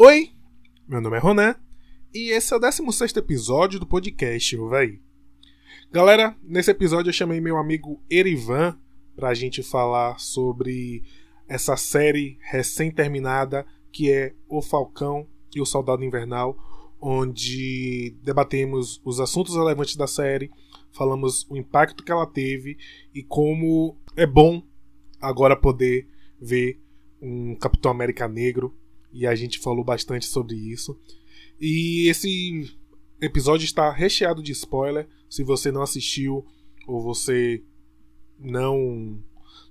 Oi, meu nome é Roné e esse é o 16 episódio do podcast, véi. Galera, nesse episódio eu chamei meu amigo Erivan pra gente falar sobre essa série recém-terminada que é O Falcão e o Soldado Invernal, onde debatemos os assuntos relevantes da série, falamos o impacto que ela teve e como é bom agora poder ver um Capitão América negro e a gente falou bastante sobre isso. E esse episódio está recheado de spoiler. Se você não assistiu ou você não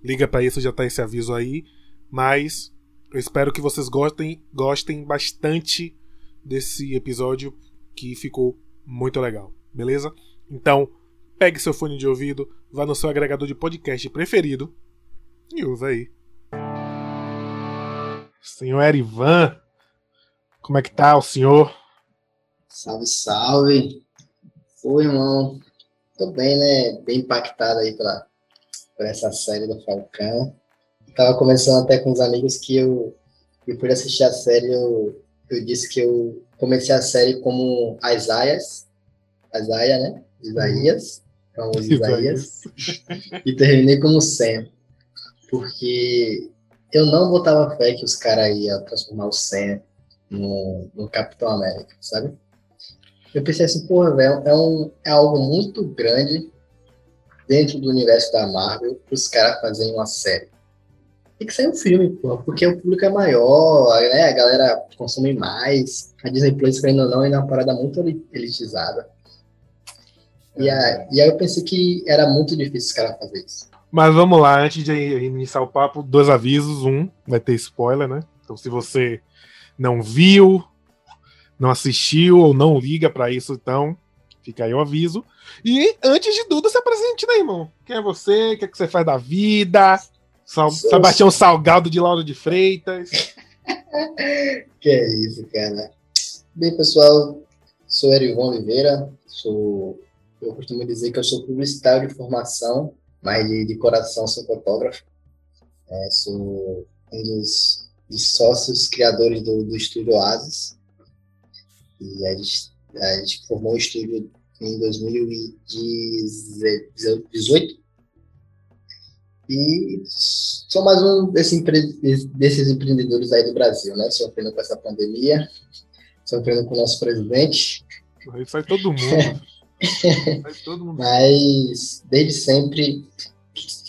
liga para isso, já tá esse aviso aí. Mas eu espero que vocês gostem, gostem bastante desse episódio que ficou muito legal, beleza? Então, pegue seu fone de ouvido, vá no seu agregador de podcast preferido e ouve aí. Senhor Erivan, como é que tá o senhor? Salve, salve. Oi, irmão. Tô bem, né? Bem impactado aí pela, por essa série do Falcão. Tava conversando até com os amigos que eu, depois de assistir a série, eu, eu disse que eu comecei a série como Isaias, Isaia, né? Isaías, famoso Isaías, e terminei como Sam, porque eu não botava fé que os caras iam transformar o Sam no, no Capitão América, sabe? Eu pensei assim, porra, velho, é, um, é algo muito grande dentro do universo da Marvel os caras fazerem uma série. Tem que sair um filme, porra, porque o público é maior, né? A galera consome mais. A Disney Plus, ou não, é uma parada muito elitizada. E, a, e aí eu pensei que era muito difícil os caras fazer isso. Mas vamos lá, antes de iniciar o papo, dois avisos. Um, vai ter spoiler, né? Então se você não viu, não assistiu ou não liga para isso, então fica aí o aviso. E antes de tudo, se apresente, né, irmão? Quem é você? O que, é que você faz da vida? Sal... Sebastião Salgado de Lauro de Freitas. que é isso, cara. Bem, pessoal, sou Erivan Oliveira, sou eu costumo dizer que eu sou publicitário de formação, mas de, de coração sou fotógrafo. É, sou um dos, dos, sócios criadores do, do estúdio Oasis. E a gente, a gente formou o estúdio em 2018. E sou mais um desse empre desses empreendedores aí do Brasil, né? Sofrendo com essa pandemia, sofrendo com o nosso presidente. Aí sai todo mundo. Mas desde sempre,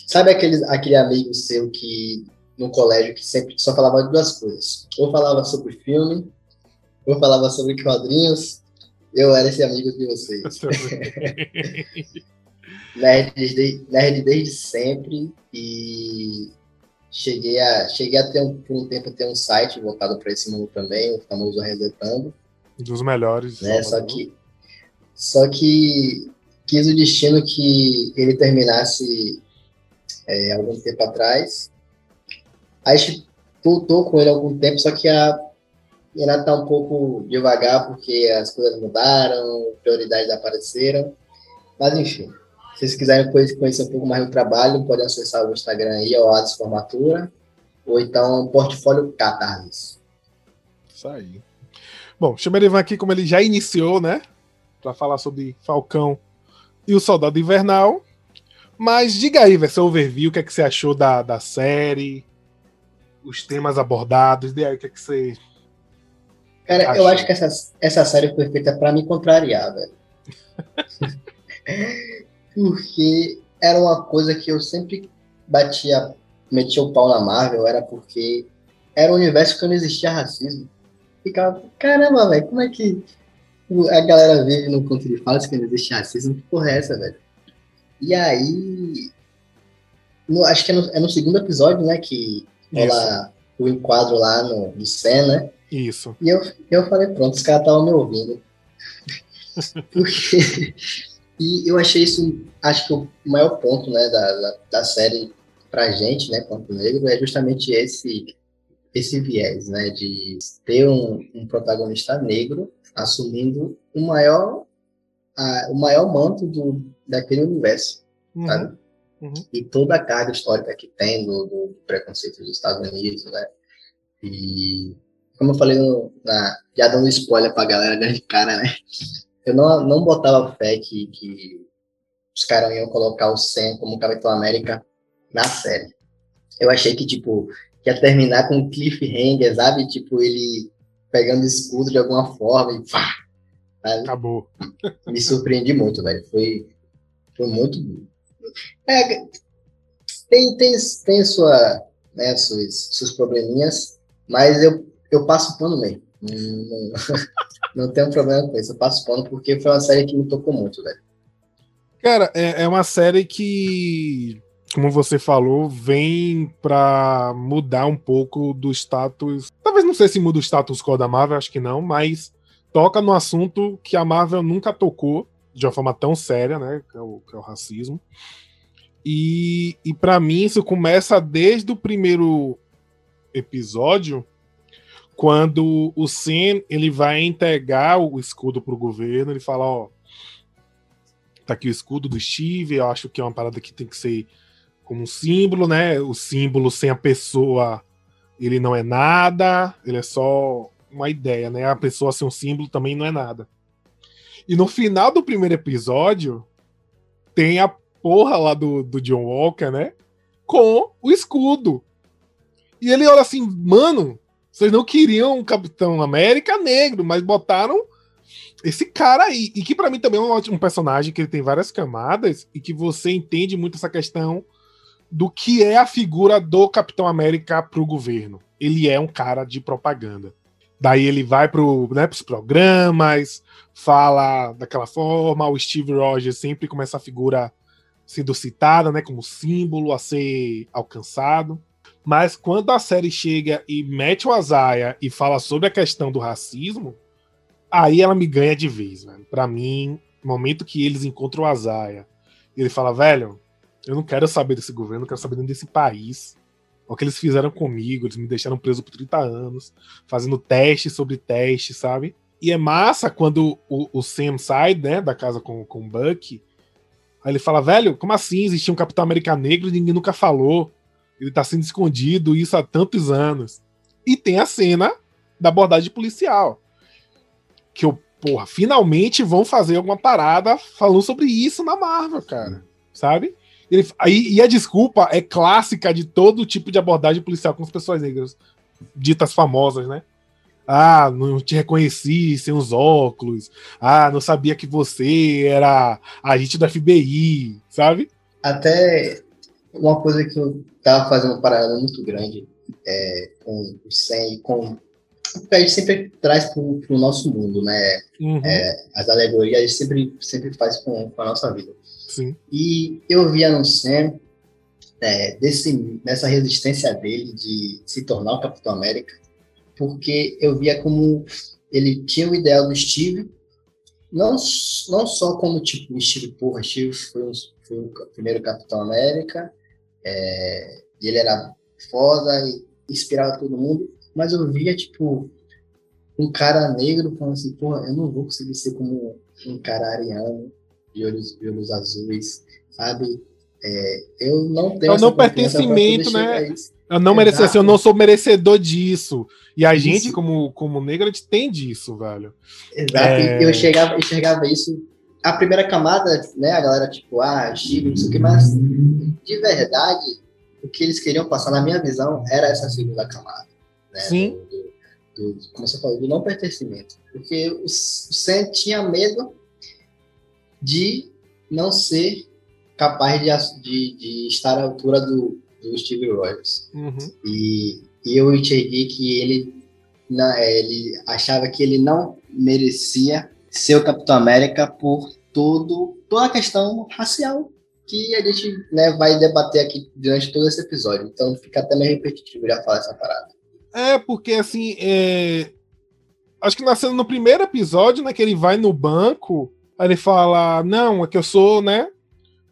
sabe aquele, aquele amigo seu que no colégio que sempre só falava de duas coisas? Ou falava sobre filme, ou falava sobre quadrinhos. Eu era esse amigo de vocês. nerd, desde, nerd desde sempre e cheguei a cheguei a ter um, por um tempo a ter um site voltado para esse mundo também, o famoso Resetando. Dos melhores. Né? Só que só que quis o destino que ele terminasse é, algum tempo atrás. A gente voltou com ele algum tempo, só que a ainda está um pouco devagar porque as coisas mudaram, prioridades apareceram. Mas enfim, se vocês quiserem conhecer um pouco mais do trabalho, podem acessar o Instagram aí, o Atos Formatura, ou então Portfólio Catarse. Isso aí. Bom, chamei ele aqui como ele já iniciou, né? Para falar sobre Falcão e o Soldado Invernal. Mas diga aí, versão overview, o que, é que você achou da, da série, os temas abordados, dê aí o que, é que você. Cara, achou? eu acho que essa, essa série foi feita para me contrariar, velho. porque era uma coisa que eu sempre batia, metia o pau na Marvel, era porque era um universo que não existia racismo. Ficava, caramba, velho, como é que a galera vive no conto de falas que não existe racismo, que porra é essa, velho? E aí. No, acho que é no, é no, segundo episódio, né? Que rola o enquadro lá no, no Sen, né? Isso. E eu, eu falei, pronto, os caras estavam me ouvindo. Porque. E eu achei isso, acho que o maior ponto, né, da, da, da série pra gente, né, Ponto Negro, é justamente esse esse viés, né, de ter um, um protagonista negro assumindo o maior, a, o maior manto do, daquele universo, uhum. sabe? Uhum. E toda a carga histórica que tem do, do, preconceito dos Estados Unidos, né? E como eu falei no, na, já dando spoiler pra galera de cara, né? Eu não, não botava fé que, que os caras iam colocar o Sam como Capitão América na série. Eu achei que, tipo, ia terminar com um cliffhanger, sabe? Tipo, ele pegando escudo de alguma forma e pá! Sabe? Acabou. Me surpreendi muito, velho. Foi, foi muito. É, tem, tem, tem sua, né, suas, seus probleminhas, mas eu, eu passo pano mesmo. Não, não, não tenho problema com isso. Eu passo pano porque foi uma série que me tocou muito, velho. Cara, é, é uma série que, como você falou, vem pra mudar um pouco do status. Talvez não sei se muda o status quo da Marvel, acho que não, mas toca no assunto que a Marvel nunca tocou de uma forma tão séria, né? Que é o, que é o racismo. E, e para mim isso começa desde o primeiro episódio, quando o Sam ele vai entregar o escudo pro governo, ele fala, ó, tá aqui o escudo do Steve, eu acho que é uma parada que tem que ser como um símbolo, né? O símbolo sem a pessoa, ele não é nada, ele é só uma ideia, né? A pessoa ser um símbolo também não é nada. E no final do primeiro episódio, tem a porra lá do, do John Walker, né? Com o escudo. E ele olha assim, mano, vocês não queriam um Capitão América negro, mas botaram esse cara aí. E que para mim também é um, um personagem que ele tem várias camadas e que você entende muito essa questão do que é a figura do Capitão América pro governo. Ele é um cara de propaganda. Daí ele vai pro, né, pros programas, fala daquela forma, o Steve Rogers sempre como essa figura sendo citada, né, como símbolo a ser alcançado. Mas quando a série chega e mete o Azaia e fala sobre a questão do racismo, aí ela me ganha de vez, velho. Pra mim, no momento que eles encontram o Azaia, ele fala, velho, eu não quero saber desse governo, eu quero saber desse país. O que eles fizeram comigo, eles me deixaram preso por 30 anos, fazendo teste sobre teste, sabe? E é massa quando o, o Sam sai, né, da casa com, com o Buck, Aí ele fala, velho, como assim? Existia um Capitão América negro e ninguém nunca falou. Ele tá sendo escondido, isso há tantos anos. E tem a cena da abordagem policial. Que eu, porra, finalmente vão fazer alguma parada falando sobre isso na Marvel, cara. Sabe? Ele, aí, e a desculpa é clássica de todo tipo de abordagem policial com as pessoas negras, ditas famosas, né? Ah, não te reconheci sem os óculos. Ah, não sabia que você era agente do FBI, sabe? Até uma coisa que eu tava fazendo um paralelo muito grande é, com o Sam e com o que a gente sempre traz para o nosso mundo, né? Uhum. É, as alegorias a gente sempre, sempre faz com, com a nossa vida. Sim. E eu via Sam é, desse, dessa resistência dele de se tornar o Capitão América porque eu via como ele tinha o ideal do Steve, não, não só como tipo Steve, porra, Steve foi, foi o primeiro Capitão América, é, ele era foda e inspirava todo mundo, mas eu via tipo um cara negro falando assim, porra, eu não vou conseguir ser como um cara ariano, de olhos, de olhos azuis, sabe? É, eu não tenho. É o não pertencimento, né? Eu não mereço, assim, eu não sou merecedor disso. E a isso. gente, como, como negro, a gente tem disso, velho. Exato. É... Eu chegava, enxergava isso. A primeira camada, né? A galera, tipo, ah, Chico, não sei o que, mas de verdade, o que eles queriam passar, na minha visão, era essa segunda camada. Né? Sim. Do, do, como você falou, do não pertencimento. Porque o, o Sam tinha medo de não ser capaz de, de, de estar à altura do, do Steve Rogers. Uhum. E, e, eu enxerguei que ele, é, ele achava que ele não merecia ser o Capitão América por todo, toda a questão racial que a gente né, vai debater aqui durante todo esse episódio. Então fica até meio repetitivo já falar essa parada. É, porque assim, é... acho que nascendo no primeiro episódio, né, que ele vai no banco, aí ele fala, não, é que eu sou, né,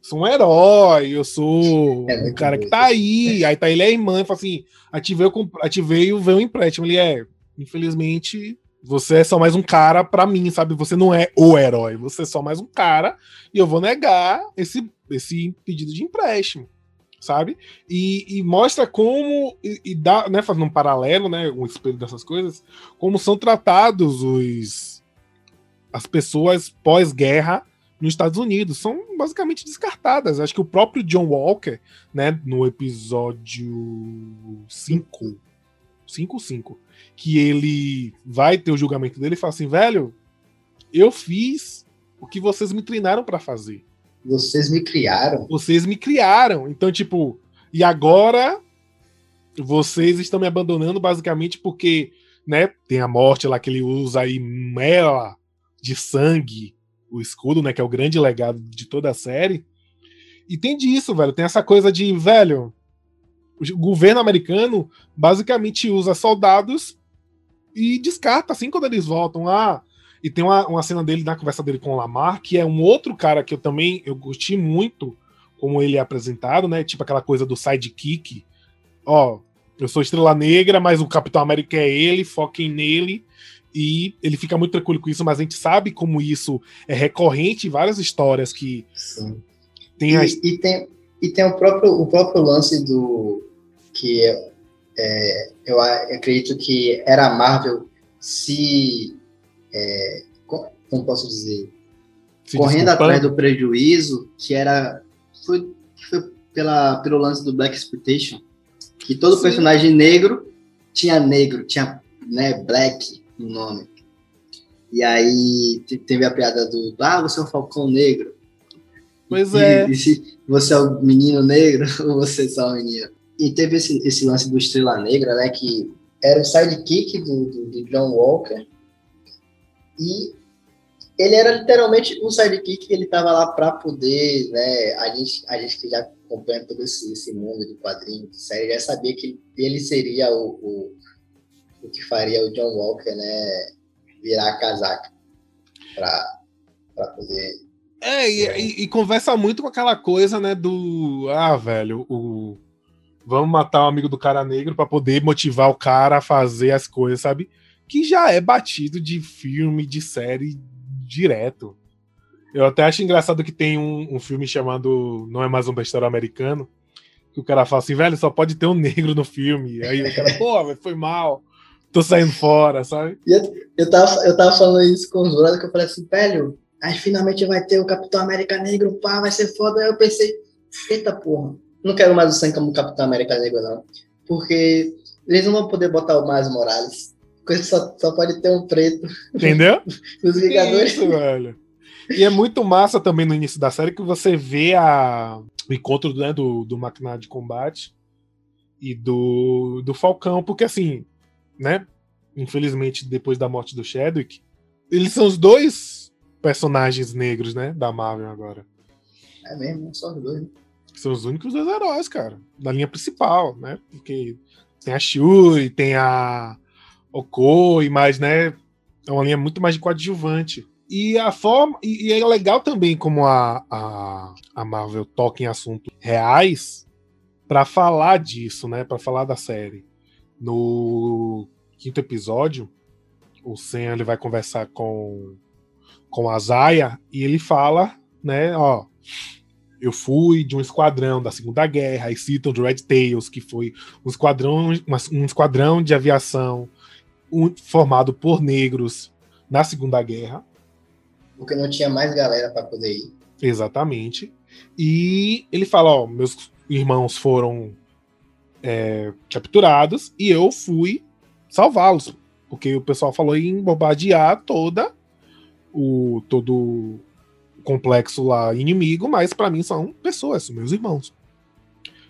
sou um herói, eu sou é, um cara que tá aí. Aí tá ele é irmã, e fala assim: ativei, ativei o veio empréstimo. Ele é, infelizmente, você é só mais um cara para mim, sabe? Você não é o herói, você é só mais um cara e eu vou negar esse, esse pedido de empréstimo. sabe? E, e mostra como, e, e, dá, né, fazendo um paralelo, né, um espelho dessas coisas, como são tratados os as pessoas pós-guerra nos Estados Unidos. São basicamente descartadas. Acho que o próprio John Walker, né, no episódio 5, 5 5, que ele vai ter o julgamento dele e fala assim, velho, eu fiz o que vocês me treinaram para fazer. Vocês me criaram. Vocês me criaram. Então, tipo, e agora vocês estão me abandonando basicamente porque, né, tem a morte lá que ele usa aí mela de sangue, o escudo, né, que é o grande legado de toda a série. E tem disso, velho, tem essa coisa de, velho, o governo americano basicamente usa soldados e descarta assim quando eles voltam. Ah, e tem uma, uma cena dele na conversa dele com o Lamar, que é um outro cara que eu também eu gostei muito como ele é apresentado, né? Tipo aquela coisa do sidekick. Ó, eu sou estrela negra, mas o Capitão América é ele, foquem nele. E ele fica muito tranquilo com isso, mas a gente sabe como isso é recorrente em várias histórias que Sim. tem e, a... e, tem e tem o próprio o próprio lance do que é, eu acredito que era a Marvel se é, como posso dizer, Se correndo atrás do prejuízo, que era foi, foi pela, pelo lance do Black Exploitation, que todo Sim. personagem negro tinha negro, tinha né, black no nome. E aí teve a piada do ah, você é um falcão negro. Pois e, é. E se você é o menino negro ou você é só o menino. E teve esse, esse lance do Estrela Negra, né? Que era o sidekick do, do, do John Walker. E ele era literalmente um sidekick, ele estava lá para poder, né, a gente, a gente que já acompanha todo esse, esse mundo de quadrinhos, de série, já sabia que ele seria o, o, o que faria o John Walker, né, virar a casaca para poder... É, e, e, conversa muito com aquela coisa, né, do, ah, velho, o... Vamos matar o um amigo do cara negro para poder motivar o cara a fazer as coisas, sabe? que já é batido de filme, de série direto. Eu até acho engraçado que tem um, um filme chamado Não é mais um besteiro americano, que o cara fala assim, velho, só pode ter um negro no filme. Aí o cara, pô, foi mal, tô saindo fora, sabe? Eu, eu, tava, eu tava falando isso com os brothers, que eu falei assim, velho, aí finalmente vai ter o Capitão América Negro, pá, vai ser foda. Aí eu pensei, eita porra, não quero mais o Sam como Capitão América Negro, não. Porque eles não vão poder botar o Miles Morales só, só pode ter um preto. Entendeu? Nos Vingadores. Isso, velho. E é muito massa também no início da série que você vê a, o encontro né, do, do maquinário de combate e do, do Falcão, porque assim, né? Infelizmente, depois da morte do Chadwick, eles são os dois personagens negros, né? Da Marvel agora. É mesmo, só os dois. Né? São os únicos dois heróis, cara. Da linha principal, né? Porque tem a Shuri, tem a Okoi, mas, né, é uma linha muito mais de coadjuvante. E a forma. E, e, é legal também como a, a, a Marvel toca em assuntos reais para falar disso, né? Para falar da série. No quinto episódio, o Sam ele vai conversar com, com a Zaya e ele fala, né, ó. Eu fui de um esquadrão da Segunda Guerra, e citam de Red Tails, que foi um esquadrão, um esquadrão de aviação formado por negros na Segunda Guerra. Porque não tinha mais galera para poder ir. Exatamente. E ele fala: Ó, meus irmãos foram é, capturados e eu fui salvá-los. Porque o pessoal falou em bombardear toda o todo o complexo lá inimigo, mas para mim são pessoas, são meus irmãos.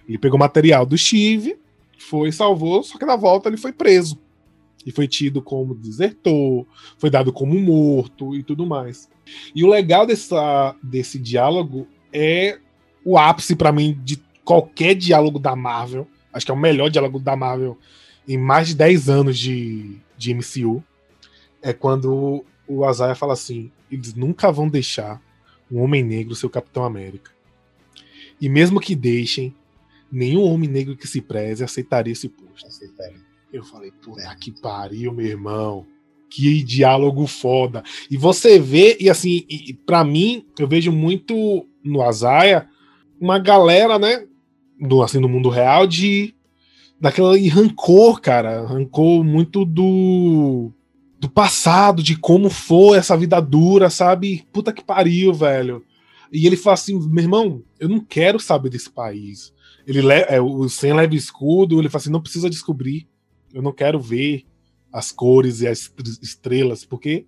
Ele pegou material do Steve, foi salvou, só que na volta ele foi preso e foi tido como desertor, foi dado como morto e tudo mais. E o legal dessa, desse diálogo é o ápice para mim de qualquer diálogo da Marvel. Acho que é o melhor diálogo da Marvel em mais de 10 anos de, de MCU. É quando o Azaia fala assim: eles nunca vão deixar um homem negro ser o Capitão América. E mesmo que deixem, nenhum homem negro que se preze aceitaria esse posto. Aceitaria. Eu falei, puta que pariu, meu irmão. Que diálogo foda. E você vê, e assim, e, para mim, eu vejo muito no Azaia uma galera, né? Do, assim, no mundo real de daquela rancor, cara, rancor muito do do passado, de como foi essa vida dura, sabe? Puta que pariu, velho. E ele fala assim, meu irmão, eu não quero saber desse país. Ele é, o sem leve escudo, ele fala assim, não precisa descobrir. Eu não quero ver as cores e as estrelas, porque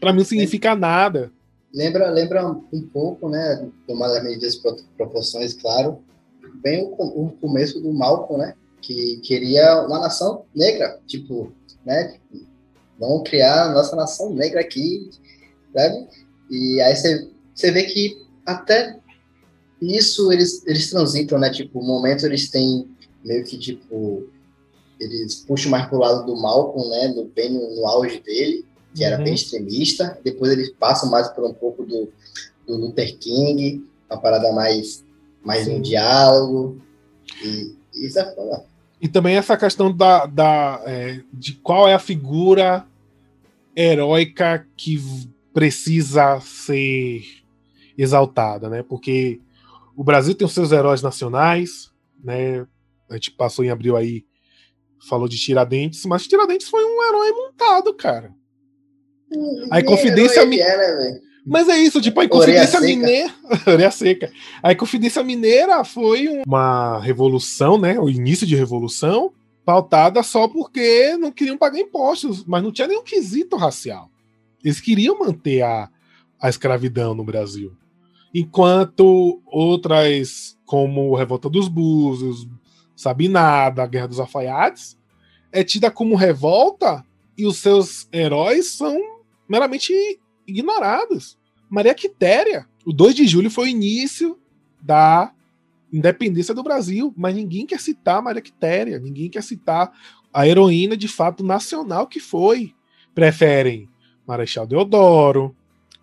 para mim não significa nada. Lembra, lembra um pouco, né, tomada as medidas proporções, claro, bem o, o, começo do Malcolm, né, que queria uma nação negra, tipo, né, vamos criar a nossa nação negra aqui, sabe? E aí você, vê que até isso eles, eles transitam, né, tipo, momentos eles têm meio que, tipo, eles puxam mais pro lado do Malcolm, né, no, bem no, no auge dele, que era uhum. bem extremista. Depois eles passam mais por um pouco do, do Luther King, uma parada mais, mais um diálogo. E, e isso é foda. E também essa questão da, da, é, de qual é a figura heróica que precisa ser exaltada, né? Porque o Brasil tem os seus heróis nacionais, né? A gente passou em abril aí, falou de Tiradentes, mas Tiradentes foi um herói montado, cara. A Inconfidência Mineira. Mas é isso, tipo, a Inconfidência Mineira. Orelha seca. A Inconfidência Mineira foi uma revolução, né? O início de revolução, pautada só porque não queriam pagar impostos, mas não tinha nenhum quesito racial. Eles queriam manter a, a escravidão no Brasil. Enquanto outras, como Revolta dos Búzios, Sabinada, a Guerra dos Alfaiates, é tida como revolta e os seus heróis são meramente ignorados. Maria Quitéria. O 2 de julho foi o início da independência do Brasil, mas ninguém quer citar Maria Quitéria, ninguém quer citar a heroína de fato nacional que foi. Preferem Marechal Deodoro,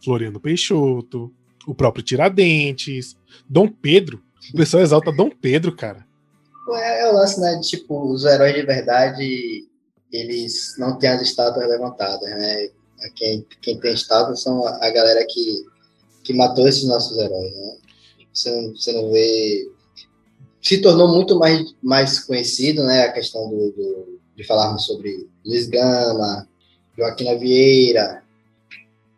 Floriano Peixoto, o próprio Tiradentes, Dom Pedro. O pessoal exalta Dom Pedro, cara. É, é o lance, né? Tipo, os heróis de verdade, eles não têm as estátuas levantadas, né? Quem, quem tem estátuas são a, galera que, que matou esses nossos heróis, né? Você não, você não vê... Se tornou muito mais, mais conhecido, né? A questão do, do de falarmos sobre Luiz Gama, Joaquim Vieira,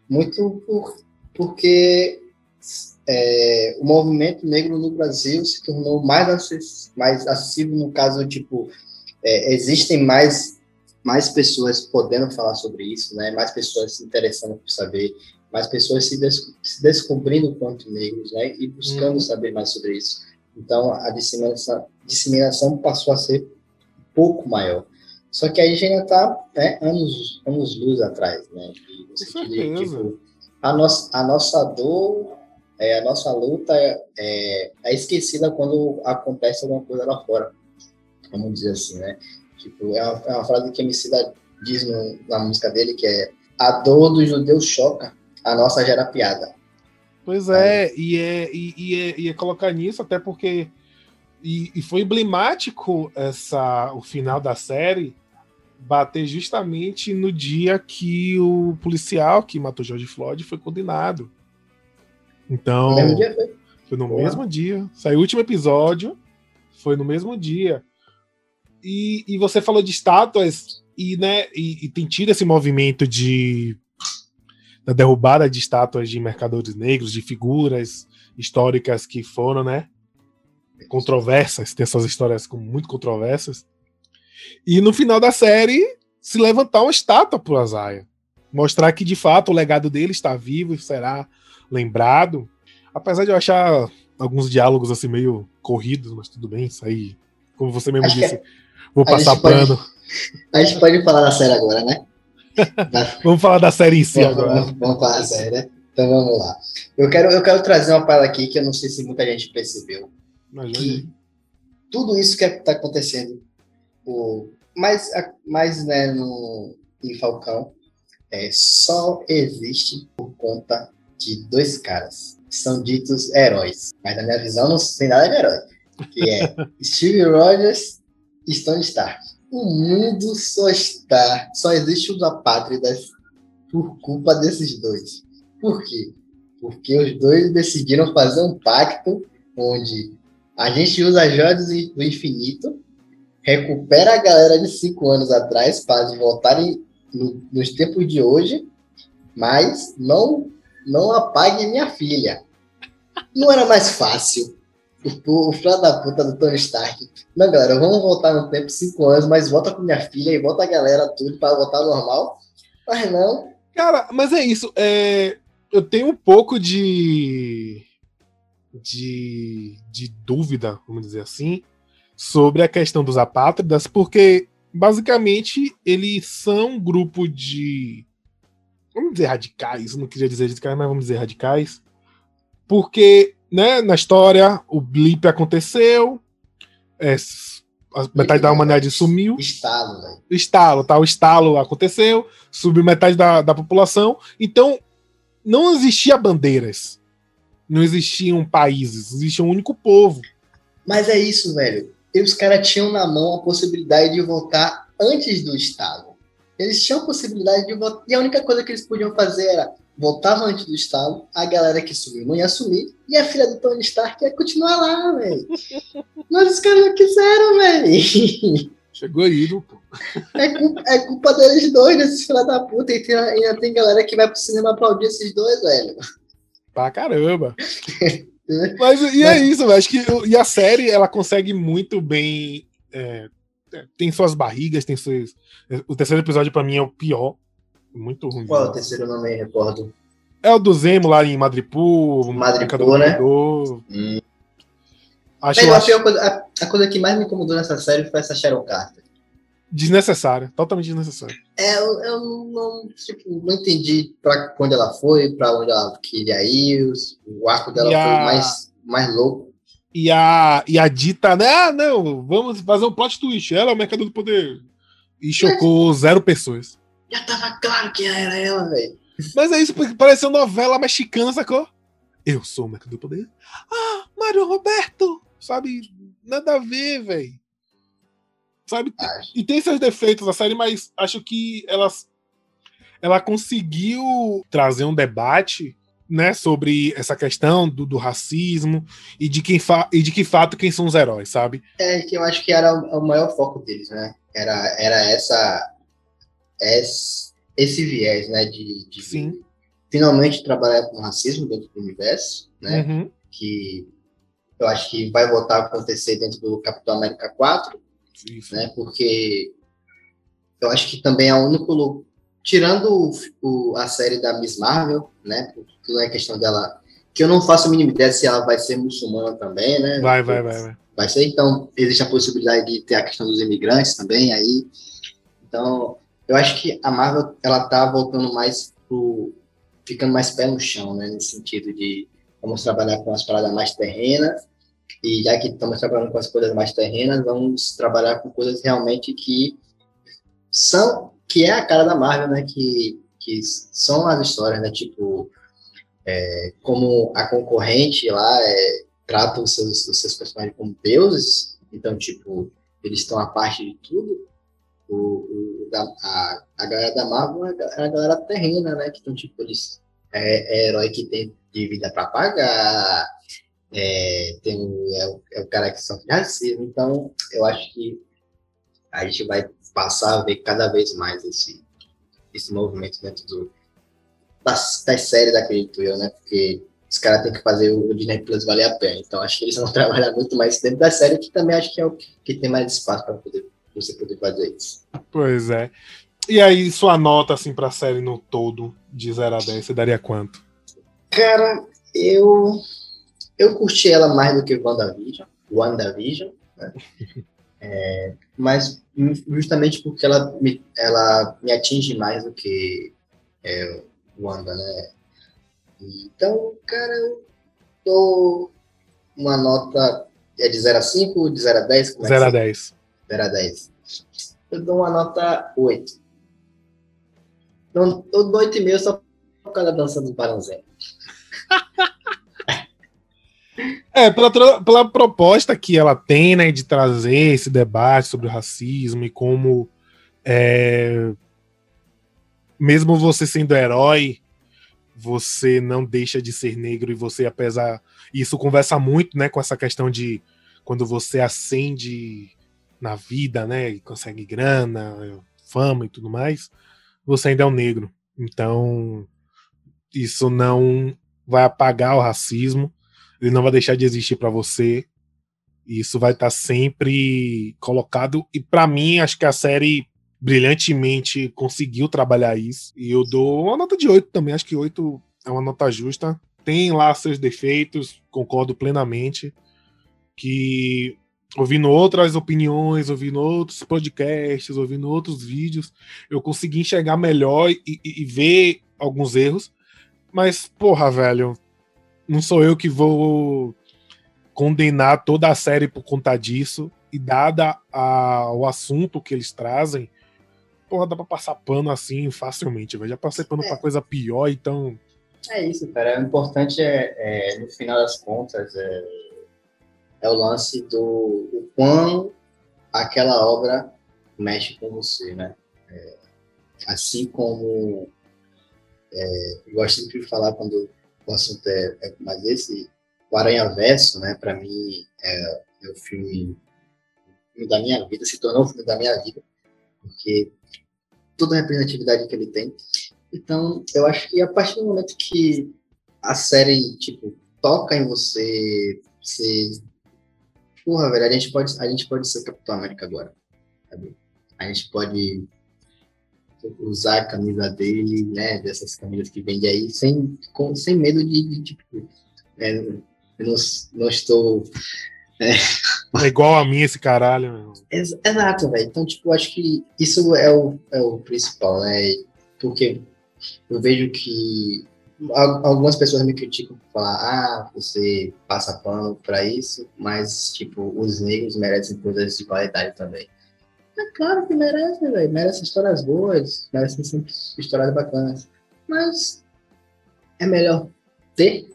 muito por, porque é, o movimento negro no Brasil se tornou mais, mais acessível, no caso, tipo, é, existem mais, mais pessoas podendo falar sobre isso, né? mais pessoas se interessando por saber, mais pessoas se, des, se descobrindo quanto negros né? e buscando uhum. saber mais sobre isso. Então, a disseminação, disseminação passou a ser um pouco maior. Só que aí a gente ainda está né, anos, anos luz atrás, né? De, tipo, a, nossa, a nossa dor é, a nossa luta é, é, é, esquecida quando acontece alguma coisa lá fora, vamos dizer assim, né? Tipo, é uma, é uma frase que a Emicida diz no, na música dele, que é a dor do judeu choca, a nossa gera piada. Pois é, e, é, e, e, é, e é colocar nisso, até porque e, e, foi emblemático essa o final da série bater justamente no dia que o policial que matou George Floyd foi condenado. Então. No mesmo dia foi? Foi no mesmo dia. Saiu o último episódio. Foi no mesmo dia. E, e você falou de estátuas, e, né, e, e tem tido esse movimento de da derrubada de estátuas de mercadores negros, de figuras históricas que foram, né, controversas, tem essas histórias muito controversas. E no final da série se levantar uma estátua pro Azaia, mostrar que de fato o legado dele está vivo e será lembrado. Apesar de eu achar alguns diálogos assim meio corridos, mas tudo bem, isso aí, como você mesmo disse, vou passar pano. Pode, a gente pode falar da série agora, né? vamos falar da série em si vamos, agora. Vamos, vamos falar da série, né? Então vamos lá. Eu quero, eu quero trazer uma parada aqui que eu não sei se muita gente percebeu. Mas, que tudo isso que está acontecendo, o, mais, mais né, no, em Falcão, é, só existe por conta de dois caras que são ditos heróis. Mas na minha visão não tem nada de herói. Que é Steve Rogers Stone Stark. O mundo só está, só existe os apátridas por culpa desses dois. Por quê? Porque os dois decidiram fazer um pacto onde A gente usa as joias do infinito, recupera a galera de cinco anos atrás para voltarem no, nos tempos de hoje, mas não, não apague minha filha. Não era mais fácil. O, o filho da puta do Tony Stark. Não, galera, vamos voltar no tempo, cinco anos, mas volta com minha filha e volta a galera tudo para voltar normal. Mas não. Cara, mas é isso. É, eu tenho um pouco de, de, de dúvida, vamos dizer assim, sobre a questão dos apátridas, porque basicamente eles são um grupo de. Vamos dizer radicais, não queria dizer radicais, mas vamos dizer radicais. Porque, né, na história, o blip aconteceu, é, a metade da humanidade sumiu. Estalo, velho. Estalo, tá? O estalo aconteceu, subiu metade da, da população. Então, não existia bandeiras. Não existiam países, existia um único povo. Mas é isso, velho. E os caras tinham na mão a possibilidade de votar antes do Estado. Eles tinham a possibilidade de votar. E a única coisa que eles podiam fazer era votar antes do Estado, a galera que sumiu não ia assumir, e a filha do Tony Stark ia continuar lá, velho. Mas os caras não quiseram, velho. Chegou ídolo, pô. É culpa, é culpa deles dois, desses filha da puta. E tem, ainda tem galera que vai pro cinema aplaudir esses dois, velho. Pra caramba. Mas e é isso, velho. Acho que e a série ela consegue muito bem. É, é tem suas barrigas, tem suas. O terceiro episódio para mim é o pior. Muito ruim. Qual é o terceiro nome aí, recordo? É o do Zemo lá em Madripoor. Madripoor, né? Hum. Acho, Bem, acho... A, coisa, a, a, coisa que mais me incomodou nessa série foi essa Sharon Carter. Desnecessária, totalmente desnecessária. É, eu, eu não, tipo, não entendi pra onde ela foi, pra onde ela queria ir, o arco dela a... foi mais, mais louco. E a, e a Dita, né? Ah, não, vamos fazer um plot twist. Ela é o mercador do poder. E chocou Mas... zero pessoas. Já tava claro que era ela, velho. Mas é isso, porque pareceu novela mexicana, sacou? Eu sou o mercador do poder. Ah, Mário Roberto! Sabe? Nada a ver, velho. Sabe? Acho. E tem seus defeitos a série, mas acho que ela, ela conseguiu trazer um debate né, sobre essa questão do, do racismo e de, quem e de que fato quem são os heróis, sabe? É que eu acho que era o, o maior foco deles, né? Era, era essa esse viés, né, de, de Sim. finalmente trabalhar com racismo dentro do universo, né? Uhum. Que eu acho que vai voltar a acontecer dentro do Capitão América 4, Isso. né? Porque eu acho que também é o único tirando o, o, a série da Miss Marvel, né? Porque não é questão dela que eu não faço a mínima ideia se ela vai ser muçulmana também, né? Vai, vai, vai, vai. Vai ser, então existe a possibilidade de ter a questão dos imigrantes também aí. Então, eu acho que a Marvel ela tá voltando mais pro ficando mais pé no chão, né, nesse sentido de vamos trabalhar com as paradas mais terrenas e já que estamos trabalhando com as coisas mais terrenas, vamos trabalhar com coisas realmente que são, que é a cara da Marvel, né? Que, que são as histórias, né? Tipo, é, como a concorrente lá é, trata os seus, os seus personagens como deuses, então, tipo, eles estão à parte de tudo. O, a, a galera da Marvel é a galera terrena, né? Que estão, tipo, eles é, é herói que tem dívida para pagar, é, tem, é, o, é o cara que sofre racismo, então eu acho que a gente vai passar a ver cada vez mais esse, esse movimento dentro do, das, das séries, acredito eu, né? Porque os caras têm que fazer o Disney Plus valer a pena. Então acho que eles vão trabalhar muito mais dentro da série, que também acho que é o que tem mais espaço para poder, você poder fazer isso. Pois é. E aí, sua nota assim pra série no todo, de 0 a 10, você daria quanto? Cara, eu eu curti ela mais do que WandaVision, WandaVision, né? é, mas justamente porque ela me, ela me atinge mais do que é, Wanda, né? Então, cara, eu dou uma nota é de 0 a 5, de 0 a 10? 0 é a 10. 0 a 10. Eu dou uma nota 8. Não, eu dou 8,5 só por causa da dança do Barãozinho. É, pela, pela proposta que ela tem, né, de trazer esse debate sobre o racismo e como é, mesmo você sendo herói, você não deixa de ser negro e você, apesar. Isso conversa muito, né, com essa questão de quando você ascende na vida, né, e consegue grana, fama e tudo mais, você ainda é um negro. Então, isso não vai apagar o racismo, ele não vai deixar de existir para você. Isso vai estar tá sempre colocado e para mim acho que a série brilhantemente conseguiu trabalhar isso. E eu dou uma nota de 8 também, acho que 8 é uma nota justa. Tem lá seus defeitos, concordo plenamente que ouvindo outras opiniões, ouvindo outros podcasts, ouvindo outros vídeos, eu consegui enxergar melhor e, e, e, ver alguns erros. Mas, porra, velho, não sou eu que vou condenar toda a série por conta disso. E dada a, o assunto que eles trazem, porra, dá pra passar pano assim facilmente, velho. Já passei pano é. pra coisa pior, então. É isso, cara. O importante é, é no final das contas, é é o lance do o quão aquela obra mexe com você, né? É, assim como é, eu gosto sempre de falar quando o assunto é, é mais esse, o Aranha Verso, né? Para mim é, é o filme, filme da minha vida, se tornou o filme da minha vida, porque toda a representatividade que ele tem. Então, eu acho que a partir do momento que a série, tipo, toca em você, você porra, velho, a gente pode, a gente pode ser Capitão América agora. Sabe? A gente pode usar a camisa dele, né, dessas camisas que vende aí, sem, com, sem medo de, de tipo, é, eu não, não estou... É. é igual a mim esse caralho. Meu. Exato, velho. Então, tipo, acho que isso é o, é o principal, né? Porque eu vejo que algumas pessoas me criticam por falar, ah, você passa pano para isso, mas, tipo, os negros merecem coisas de qualidade também. É claro que merecem, velho. Merecem histórias boas, merecem sempre histórias bacanas. Mas é melhor ter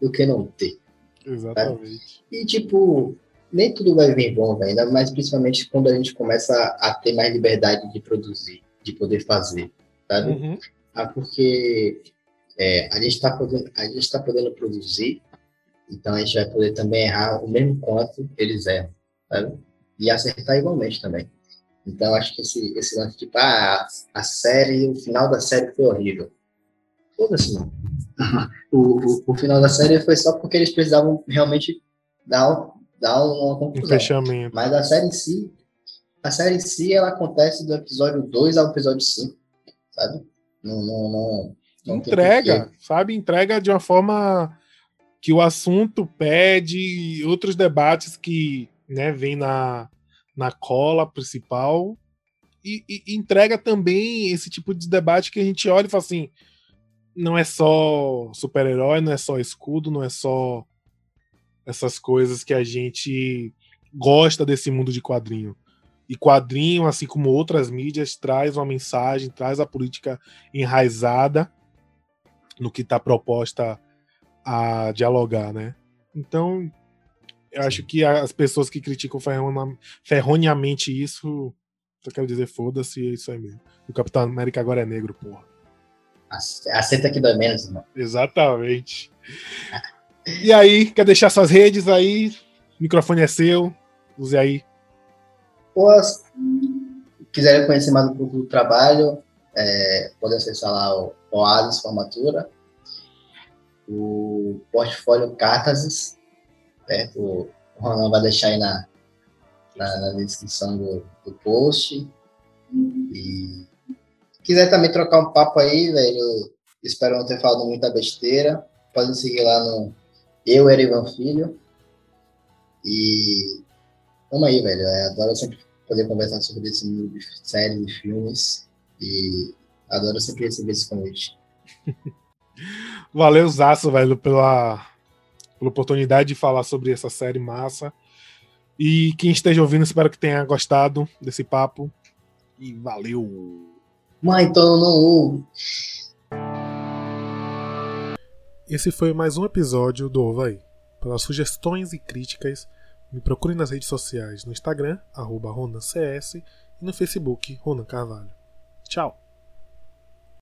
do que não ter. Exatamente. Sabe? E, tipo, nem tudo vai vir bom, ainda mais principalmente quando a gente começa a ter mais liberdade de produzir, de poder fazer, sabe? Uhum. Ah, porque é, a gente está podendo, a gente está podendo produzir, então a gente vai poder também errar o mesmo quanto eles erram, sabe? E acertar igualmente também. Então acho que esse, esse lance de tipo, ah, a série, o final da série foi horrível. Foda-se, não. o, o, o, final da série foi só porque eles precisavam realmente dar, dar uma conclusão. Um fechamento. Mas a série em si, a série em si, ela acontece do episódio 2 ao episódio 5, sabe? Não, não, não, entrega, sabe? Entrega de uma forma que o assunto pede outros debates que né, vem na, na cola principal e, e, entrega também esse tipo de debate que a gente olha e fala assim não é só super-herói, não é só escudo, não é só essas coisas que a gente gosta desse mundo de quadrinho. E quadrinho, assim como outras mídias, traz uma mensagem, traz a política enraizada no que está proposta a dialogar, né? Então, eu acho que as pessoas que criticam ferronhamente isso, eu quero dizer, foda-se, é isso aí mesmo. O Capitão América agora é negro, porra. Aceita que dói menos, irmão. Exatamente. e aí, quer deixar suas redes aí? O microfone é seu, use aí. Pô, quiserem conhecer mais um pouco do trabalho, é, pode acessar lá o Oasis Formatura, o portfólio Cartas, certo? O Ronan vai deixar aí na, na, na descrição do, do, post. E quiser também trocar um papo aí, velho, espero não ter falado muita besteira, pode seguir lá no Eu Erivan Filho. E vamos aí, velho. É, adoro sempre poder conversar sobre esse mundo de séries e filmes. E adoro sempre receber esse convite. Valeu, Zaço, velho, pela, pela oportunidade de falar sobre essa série massa. E quem esteja ouvindo, espero que tenha gostado desse papo. E valeu! Mãe, então não ouve. Esse foi mais um episódio do Ova aí. Pelas sugestões e críticas, me procure nas redes sociais no Instagram, arroba RonanCS, e no Facebook, Ronan Carvalho. Tchau!